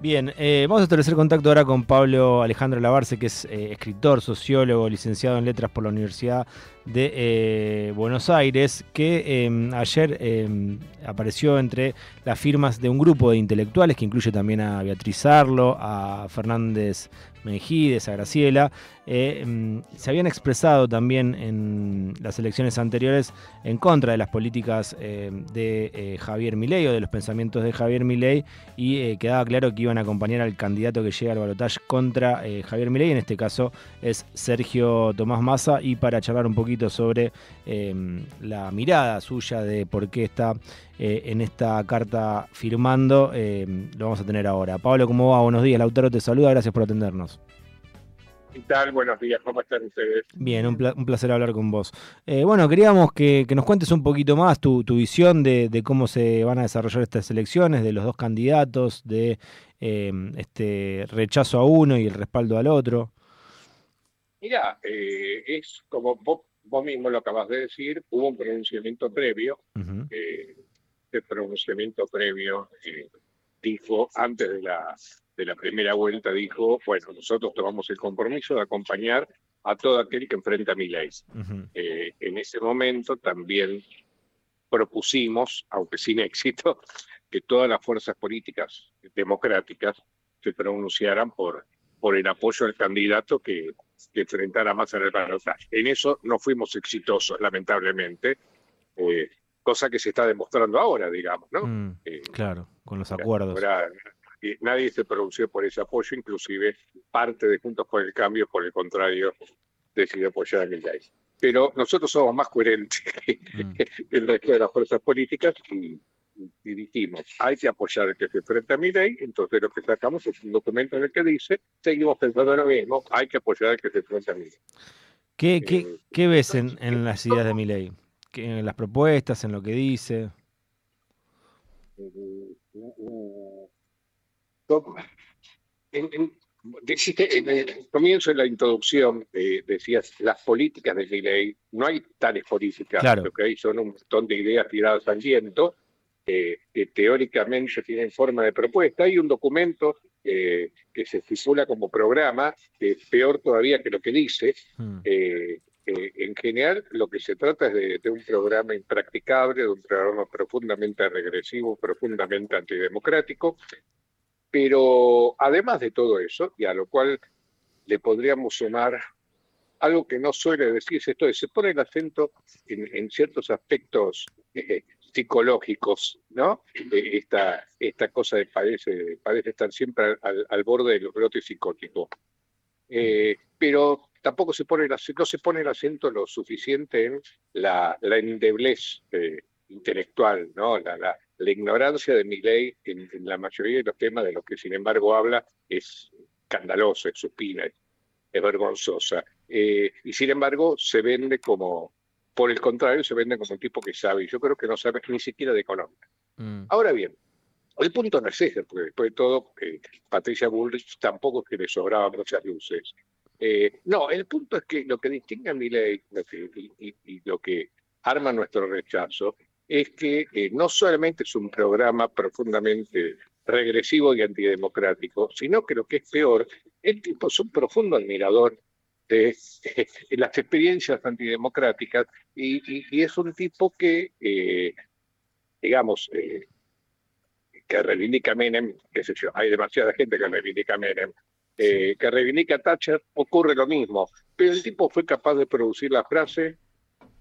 Bien, eh, vamos a establecer contacto ahora con Pablo Alejandro Lavarce, que es eh, escritor, sociólogo, licenciado en letras por la Universidad de eh, Buenos Aires, que em, ayer em, apareció entre las firmas de un grupo de intelectuales que incluye también a Beatriz Arlo, a Fernández Mejides, a Graciela. Em, se habían expresado también en las elecciones anteriores en contra de las políticas de Javier Milei o de los pensamientos de Javier Milei y quedaba claro que iban a acompañar al candidato que llega al balotaje contra eh, Javier Milei, en este caso es Sergio Tomás Massa, y para charlar un poquito sobre la mirada suya de por qué está eh, en esta carta firmando, lo vamos a tener ahora. Pablo, ¿cómo va? Buenos días, Lautaro te saluda, gracias por atendernos. ¿Qué tal? Buenos días, ¿cómo están ustedes? Bien, un, placer hablar con vos. Eh, bueno, queríamos que, nos cuentes un poquito más tu, visión de, cómo se van a desarrollar estas elecciones, de los dos candidatos, de em, este rechazo a uno y el respaldo al otro. Mira, eh, es como vos, mismo lo acabas de decir, hubo un pronunciamiento previo, eh, el pronunciamiento previo dijo antes de la de la primera vuelta dijo, bueno, nosotros tomamos el compromiso de acompañar a todo aquel que enfrenta a mi ley. Eh, en ese momento también propusimos, aunque sin éxito, que todas las fuerzas políticas democráticas se pronunciaran por, por el apoyo al candidato que, enfrentara más en el balotaje. En eso no fuimos exitosos, lamentablemente, eh, cosa que se está demostrando ahora, digamos, ¿no? Mm, eh, claro, con los acuerdos nadie se pronunció por ese apoyo, inclusive parte de Juntos por el Cambio, por el contrario, decidió apoyar a Milei. Pero nosotros somos más coherentes que mm. el resto de las fuerzas políticas y, dijimos, hay que apoyar al que se enfrenta a Milei, entonces lo que sacamos es un documento en el que dice, seguimos pensando lo mismo, hay que apoyar al que se enfrenta a Milei. ¿Qué, qué, ¿Qué, ves en, en las ideas de Milei? ¿En las propuestas, en lo que dice? Mm, mm, en, en, el comienzo de la introducción eh, decías las políticas de ley, no hay tales políticas, lo que hay son un montón de ideas tiradas al viento eh, que teóricamente tienen forma de propuesta. Hay un documento eh, que se estipula como programa, que es peor todavía que lo que dice. Hmm. en general, lo que se trata es de, de, un programa impracticable, de un programa profundamente regresivo, profundamente antidemocrático, pero además de todo eso, y a lo cual le podríamos sumar algo que no suele decirse, esto es, se pone el acento en, ciertos aspectos eh, psicológicos, ¿no? Eh, esta, esta cosa de parece, parece estar siempre al, borde del brote psicótico. Eh, pero tampoco se pone el, no se pone el acento lo suficiente en la, endeblez intelectual, ¿no? La ignorancia de mi ley en, la mayoría de los temas de los que sin embargo habla es escandalosa, es supina, es vergonzosa. Eh, y sin embargo se vende como, por el contrario, se vende como un tipo que sabe, y yo creo que no sabe ni siquiera de economía. Mm. Ahora bien, el punto no es ese, porque después de todo, eh, Patricia Bullrich tampoco es que le sobraban muchas luces. Eh, no, el punto es que lo que distingue a mi ley y lo que arma nuestro rechazo es que eh, no solamente es un programa profundamente regresivo y antidemocrático, sino que lo que es peor, el tipo es un profundo admirador de las experiencias antidemocráticas y, es un tipo que, eh, digamos, eh, que reivindica Menem, qué sé yo, hay demasiada gente que reivindica Menem, que reivindica Thatcher, ocurre lo mismo, pero el tipo fue capaz de producir la frase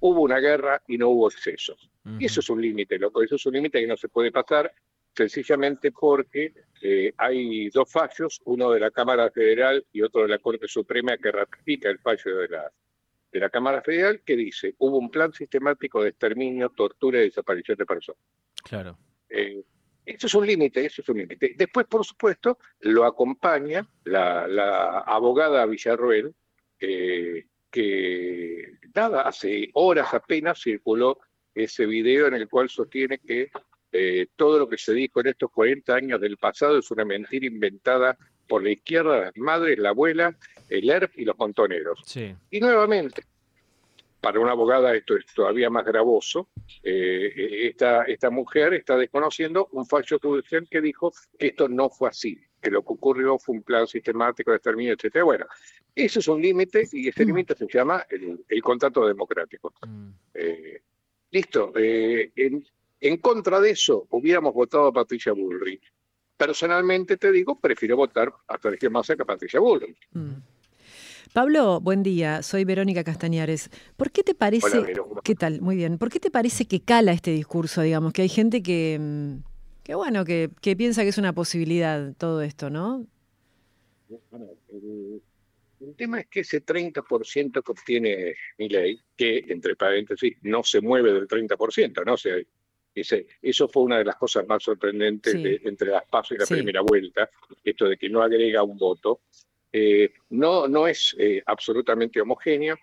hubo una guerra y no hubo exceso. Y eso es un límite, loco, eso es un límite que no se puede pasar sencillamente porque eh, hay dos fallos, uno de la Cámara Federal y otro de la Corte Suprema que ratifica el fallo de la, de la Cámara Federal que dice hubo un plan sistemático de exterminio, tortura y desaparición de personas. Claro. Eh, eso es un límite, eso es un límite. Después, por supuesto, lo acompaña la, la abogada Villarroel, eh, que nada, hace horas apenas circuló ese video en el cual sostiene que eh, todo lo que se dijo en estos 40 años del pasado es una mentira inventada por la izquierda, las madres, la abuela, el ERP y los montoneros. Y nuevamente, para una abogada esto es todavía más gravoso. Eh, esta, esta mujer está desconociendo un fallo judicial que dijo que esto no fue así, que lo que ocurrió fue un plan sistemático de exterminio, etc. Bueno, eso es un límite y ese mm. límite se llama el, contrato democrático. Mm. Eh, listo. Eh, en, en, contra de eso hubiéramos votado a Patricia Bullrich. Personalmente te digo, prefiero votar a Sergio Massa que a Patricia Bullrich. Mm. Pablo, buen día. Soy Verónica Castañares. ¿Por qué te parece... ¿Qué tal? Muy bien. ¿Por qué te parece que cala este discurso, digamos? Que hay gente que, que bueno, que, que piensa que es una posibilidad todo esto, ¿no? el, tema es que ese 30% que obtiene mi ley, que entre paréntesis no se mueve del 30%, ¿no? O sea, ese, eso fue una de las cosas más sorprendentes entre las pasos y la primera vuelta, esto de que no agrega un voto. Eh, no, no es eh, absolutamente homogéneo.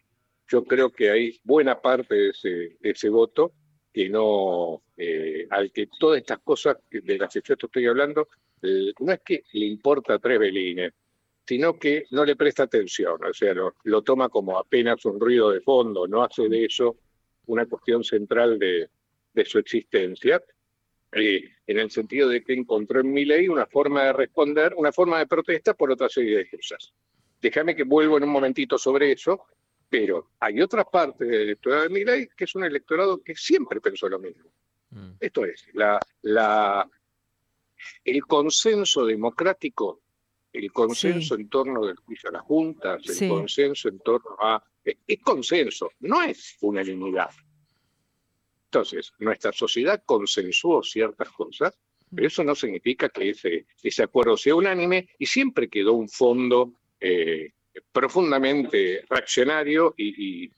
Yo creo que hay buena parte de ese, voto que no, eh, al que todas estas cosas de las que yo estoy hablando, no es que le importa tres belines, sino que no le presta atención, o sea, lo, toma como apenas un ruido de fondo, no hace de eso una cuestión central de, de su existencia. Eh, en el sentido de que encontró en mi ley una forma de responder, una forma de protesta por otra serie de cosas. Déjame que vuelvo en un momentito sobre eso, pero hay otra parte del electorado de mi ley que es un electorado que siempre pensó lo mismo. Mm. Esto es, la, la, el consenso democrático, el consenso en torno del juicio a las juntas, el consenso en torno a... Es consenso, no es unanimidad. Entonces, nuestra sociedad consensuó ciertas cosas, pero eso no significa que ese, ese acuerdo sea unánime y siempre quedó un fondo eh, profundamente reaccionario y,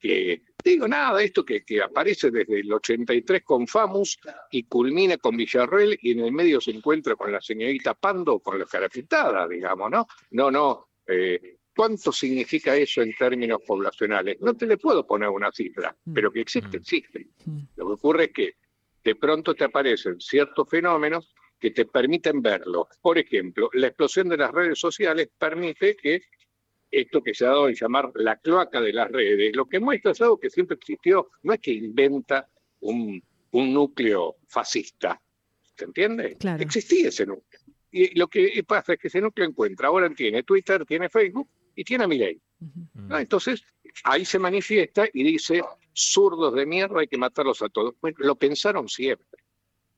que, digo nada, esto que, que, aparece desde el 83 con Famus y culmina con Villarreal y en el medio se encuentra con la señorita Pando, con la cara pintada, digamos, ¿no? No, no. Eh, ¿Cuánto significa eso en términos poblacionales? No te le puedo poner una cifra, mm. pero que existe, mm. existe. Mm. Lo que ocurre es que de pronto te aparecen ciertos fenómenos que te permiten verlo. Por ejemplo, la explosión de las redes sociales permite que esto que se ha dado en llamar la cloaca de las redes, lo que muestra es algo que siempre existió, no es que inventa un, núcleo fascista, ¿se entiende? Existía ese núcleo. Y lo que pasa es que ese núcleo encuentra, ahora tiene Twitter, tiene Facebook, y tiene a mi ley. Entonces, ahí se manifiesta y dice, zurdos de mierda, hay que matarlos a todos. Bueno, lo pensaron siempre.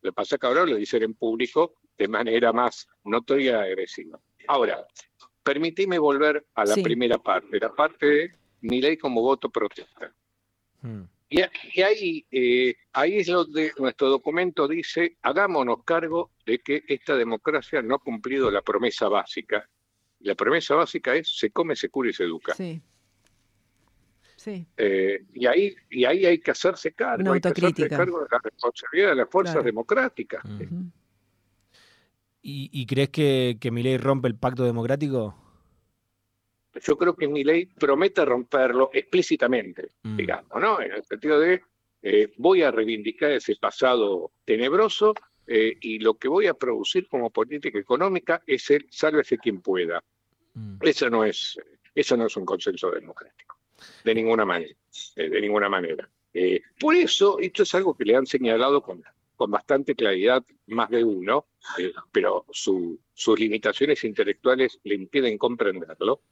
Lo que pasa es que ahora lo dicen en público de manera más notoria y agresiva. Ahora, permitime volver a la primera parte, la parte de mi ley como voto protesta. Mm. Y, ahí, eh, ahí es donde nuestro documento dice, hagámonos cargo de que esta democracia no ha cumplido la promesa básica la promesa básica es se come, se cura y se educa. Sí. Sí. Eh, y, ahí, y ahí hay que hacerse cargo, hay que hacerse cargo de la responsabilidad de las fuerzas democráticas. ¿Y, crees que, que mi ley rompe el pacto democrático? Yo creo que mi ley promete romperlo explícitamente, mm. digamos, ¿no? En el sentido de eh, voy a reivindicar ese pasado tenebroso eh, y lo que voy a producir como política económica es el sálvese quien pueda. Mm. Eso no es, eso no es un consenso democrático, de ninguna manera, eh, de ninguna manera. Eh, por eso, esto es algo que le han señalado con, con bastante claridad más de uno, eh, pero sus limitaciones intelectuales le impiden comprenderlo.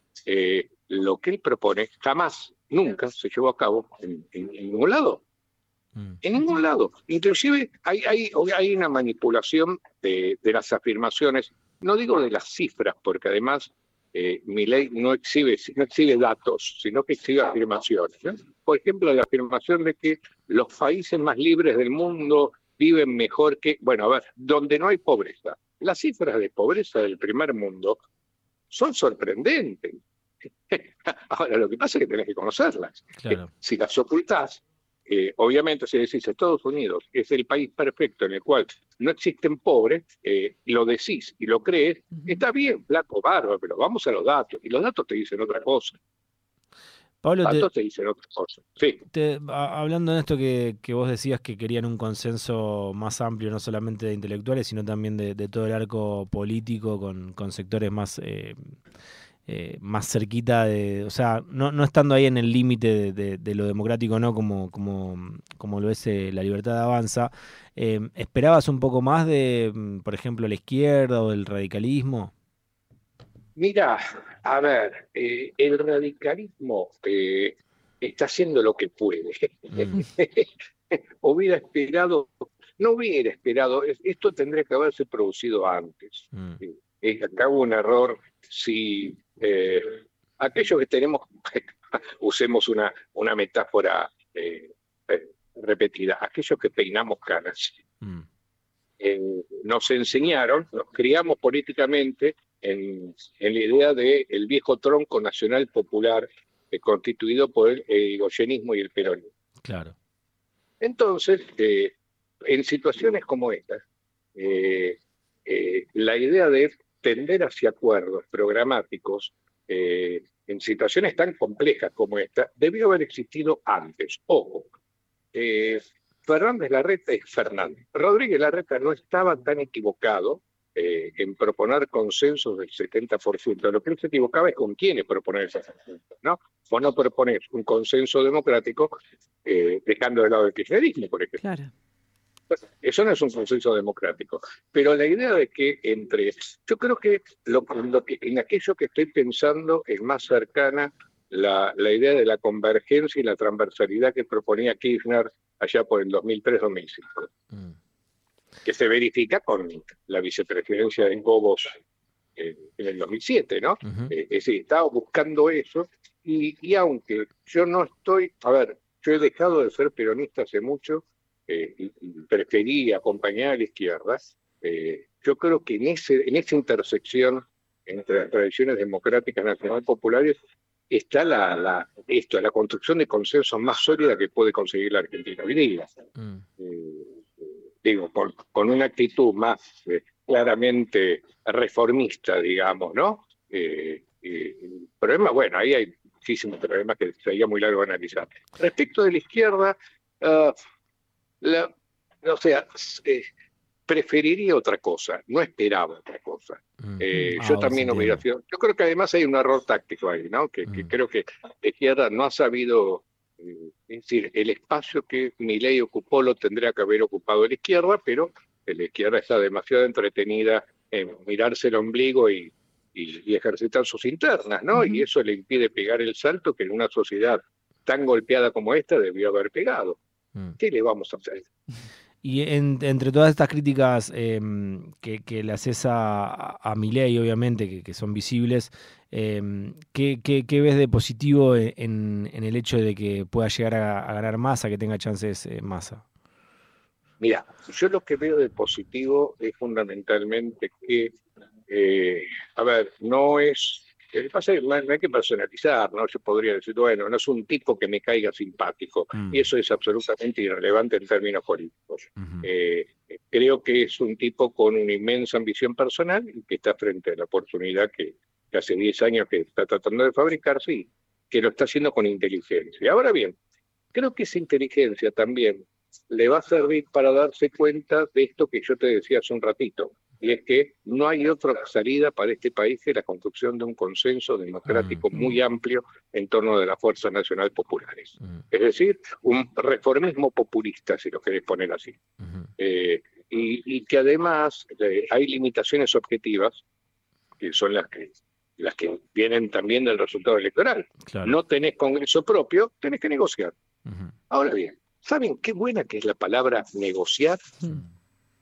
lo que él propone jamás, nunca se llevó a cabo en, ningún lado. Mm. En ningún lado. Inclusive hay, hay, hay una manipulación de, de, las afirmaciones, no digo de las cifras, porque además eh, mi ley no exhibe, no exhibe datos, sino que exhibe afirmaciones. Por ejemplo, la afirmación de que los países más libres del mundo viven mejor que, bueno, a ver, donde no hay pobreza. Las cifras de pobreza del primer mundo son sorprendentes. Ahora, lo que pasa es que tenés que conocerlas. Si las ocultás, eh, obviamente, si decís Estados Unidos es el país perfecto en el cual no existen pobres, eh, lo decís y lo crees, está bien, flaco, bárbaro, pero vamos a los datos. Y los datos te dicen otra cosa. Pablo, los datos te, dicen otra cosa. Sí. hablando de esto que, vos decías que querían un consenso más amplio, no solamente de intelectuales, sino también de, todo el arco político con, sectores más... Eh, eh, más cerquita de, o sea, no, no estando ahí en el límite de, lo democrático, ¿no? Como, como, como lo es eh, la libertad de avanza, em, ¿esperabas un poco más de, mm, por ejemplo, la izquierda o del radicalismo? Mira, a ver, eh, el radicalismo está haciendo lo que puede. Mm. hubiera esperado, no hubiera esperado, esto tendría que haberse producido antes. Mm. Acá hubo un error si eh, aquellos que tenemos, usemos una, una metáfora eh, eh, repetida, aquellos que peinamos canas, mm. nos enseñaron, nos criamos políticamente en, la idea del el viejo tronco nacional popular constituido por el egoyenismo y el peronismo. Claro. Entonces, en situaciones como estas, la idea de tender hacia acuerdos programáticos eh, en situaciones tan complejas como esta debió haber existido antes. Ojo, eh, Fernández Larreta es Fernández. Rodríguez Larreta no estaba tan equivocado eh, en proponer consensos del 70%. Lo que él se equivocaba es con quiénes proponer ese consenso, ¿no? O no proponer un consenso democrático dejando de lado el kirchnerismo, por ejemplo. Claro. Eso no es un consenso democrático. Pero la idea de que entre. Yo creo que, lo, que en aquello que estoy pensando es más cercana la, la, idea de la convergencia y la transversalidad que proponía Kirchner allá por el 2003-2005. Mm. Que se verifica con la vicepresidencia de Gobos en el 2007, ¿no? Eh, es decir, estaba buscando eso y, y aunque yo no estoy, a ver, yo he dejado de ser peronista hace mucho, eh, preferí acompañar a la izquierda, eh, yo creo que en, ese, en esa intersección entre las tradiciones democráticas nacional populares está la, esto, la construcción de consensos más sólida que puede conseguir la Argentina hoy día. Eh, digo, con, una actitud más claramente reformista, digamos, ¿no? problema, bueno, ahí hay muchísimos problemas que sería muy largo analizar. Respecto de la izquierda, uh, la, o sea, eh, preferiría otra cosa, no esperaba otra cosa. Eh, yo ah, también hubiera sido. Yo creo que además hay un error táctico ahí, ¿no? Que, creo que la izquierda no ha sabido. Eh, es decir, el espacio que mi ley ocupó lo tendría que haber ocupado la izquierda, pero la izquierda está demasiado entretenida en mirarse el ombligo y, y, ejercitar sus internas, ¿no? Y eso le impide pegar el salto que en una sociedad tan golpeada como esta debió haber pegado. Mm. ¿Qué le vamos a hacer? Y entre todas estas críticas em, que, le haces a, a Milei, obviamente, que, son visibles, em, ¿qué, ves de positivo e, en, el hecho de que pueda llegar a, ganar masa, que tenga chances eh, masa? Mira, yo lo que veo de positivo es fundamentalmente que, eh, a ver, no es lo que pasa es que no hay que personalizar, ¿no? Yo podría decir, bueno, no es un tipo que me caiga simpático, mm. y eso es absolutamente irrelevante en términos políticos. Eh, creo que es un tipo con una inmensa ambición personal y que está frente a la oportunidad que, hace 10 años que está tratando de fabricarse y que lo está haciendo con inteligencia. Ahora bien, creo que esa inteligencia también le va a servir para darse cuenta de esto que yo te decía hace un ratito, y es que no hay otra salida para este país que la construcción de un consenso democrático mm. muy amplio en torno de las fuerzas nacionales populares. Mm. Es decir, un reformismo populista, si lo querés poner así. Eh, y, que además eh, hay limitaciones objetivas, que son las que las que vienen también del resultado electoral. No tenés Congreso propio, tenés que negociar. Ahora bien, ¿saben qué buena que es la palabra negociar?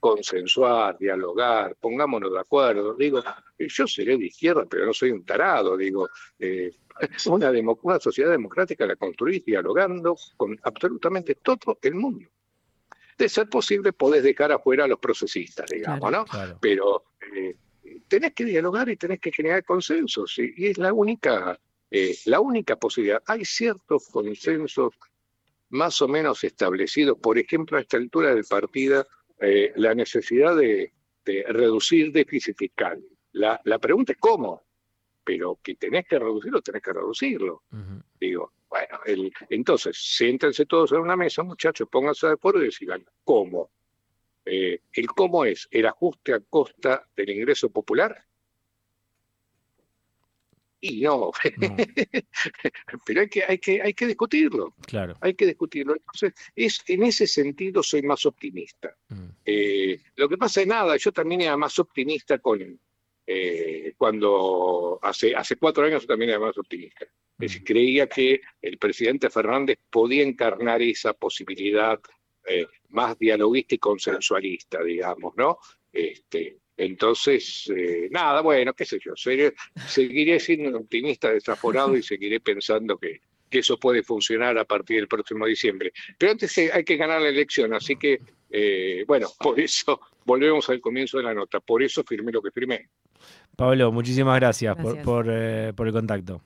Consensuar, dialogar, pongámonos de acuerdo. Digo, yo seré de izquierda, pero no soy un tarado. Digo, eh, una, una sociedad democrática la construís dialogando con absolutamente todo el mundo. De ser posible, podés dejar afuera a los procesistas, digamos, ¿no? Pero eh, tenés que dialogar y tenés que generar consensos, y, es la única, eh, la única posibilidad. Hay ciertos consensos más o menos establecidos, por ejemplo, a esta altura del partido eh, la necesidad de, reducir déficit fiscal. La, pregunta es cómo, pero que tenés que reducirlo, tenés que reducirlo. Digo, bueno, entonces, siéntense todos en una mesa, muchachos, pónganse de acuerdo y decidan cómo. Eh, el cómo es el ajuste a costa del ingreso popular. Y no, pero hay que, hay, que, hay que discutirlo. Claro. Hay que discutirlo. Entonces, es, en ese sentido soy más optimista. Mm. Eh, lo que pasa es nada, yo también era más optimista con eh, cuando hace, hace cuatro años yo también era más optimista. Es decir, creía que el presidente Fernández podía encarnar esa posibilidad eh, más dialoguista y consensualista, digamos, ¿no? Este, entonces, eh, nada, bueno, qué sé yo, seguiré, siendo optimista, desaforado y seguiré pensando que, eso puede funcionar a partir del próximo diciembre. Pero antes hay que ganar la elección, así que, eh, bueno, por eso volvemos al comienzo de la nota, por eso firmé lo que firmé. Pablo, muchísimas gracias, Por, eh, por el contacto.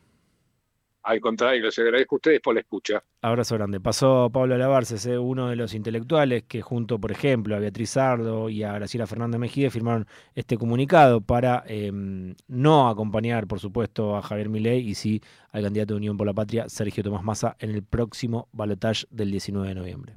Al contrario, les agradezco a ustedes por la escucha. Abrazo grande. Pasó Pablo Alabarce, uno de los intelectuales que junto, por ejemplo, a Beatriz Sardo y a Graciela Fernández Mejide firmaron este comunicado para em, no acompañar, por supuesto, a Javier Milei y sí al candidato de Unión por la Patria, Sergio Tomás Massa, en el próximo balotaje del 19 de noviembre.